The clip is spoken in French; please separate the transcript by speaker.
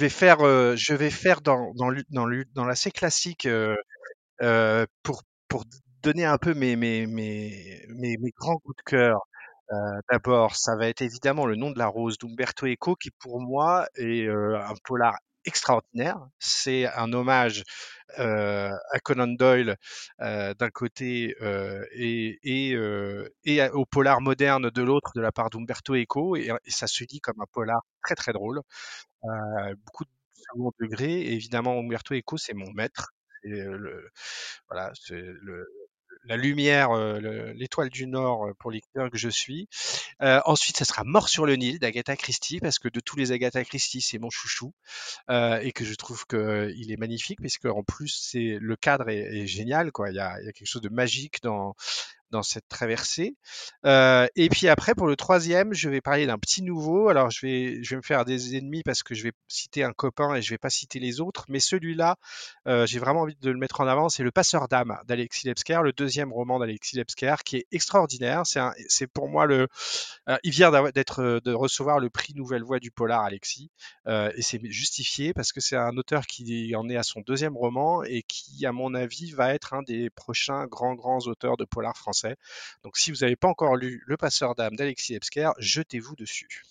Speaker 1: vais faire, euh, je vais faire dans, dans, dans, l'assez classique euh, euh, pour, pour donner un peu mes, mes, mes, mes, mes grands coups de cœur. D'abord, ça va être évidemment le nom de la rose d'Umberto Eco, qui pour moi est un polar extraordinaire. C'est un hommage euh, à Conan Doyle euh, d'un côté euh, et, au polar moderne de l'autre de la part d'Umberto Eco, et, ça se lit comme un polar très très drôle. Beaucoup de second degré, évidemment Umberto Eco, c'est mon maître. Voilà, c'est le, la lumière, euh, l'étoile du Nord pour l'écrivain que je suis. Euh, ensuite, ça sera Mort sur le Nil d'Agatha Christie, parce que de tous les Agatha Christie, c'est mon chouchou, euh, et que je trouve qu'il est magnifique, puisque en plus, c'est le cadre est, est génial, quoi. Il y, a, il y a quelque chose de magique dans dans cette traversée. Euh, et puis après, pour le troisième, je vais parler d'un petit nouveau. Alors, je vais, je vais me faire des ennemis parce que je vais citer un copain et je vais pas citer les autres. Mais celui-là, euh, j'ai vraiment envie de le mettre en avant. C'est Le Passeur d'âme d'Alexis Lebsker, le deuxième roman d'Alexis Lebsker, qui est extraordinaire. C'est pour moi le. Euh, il vient d'être de recevoir le prix Nouvelle Voix du Polar, Alexis, euh, et c'est justifié parce que c'est un auteur qui en est à son deuxième roman et qui, à mon avis, va être un des prochains grands grands auteurs de polar donc si vous n'avez pas encore lu Le passeur d'âme d'Alexis Ebsker, jetez-vous dessus.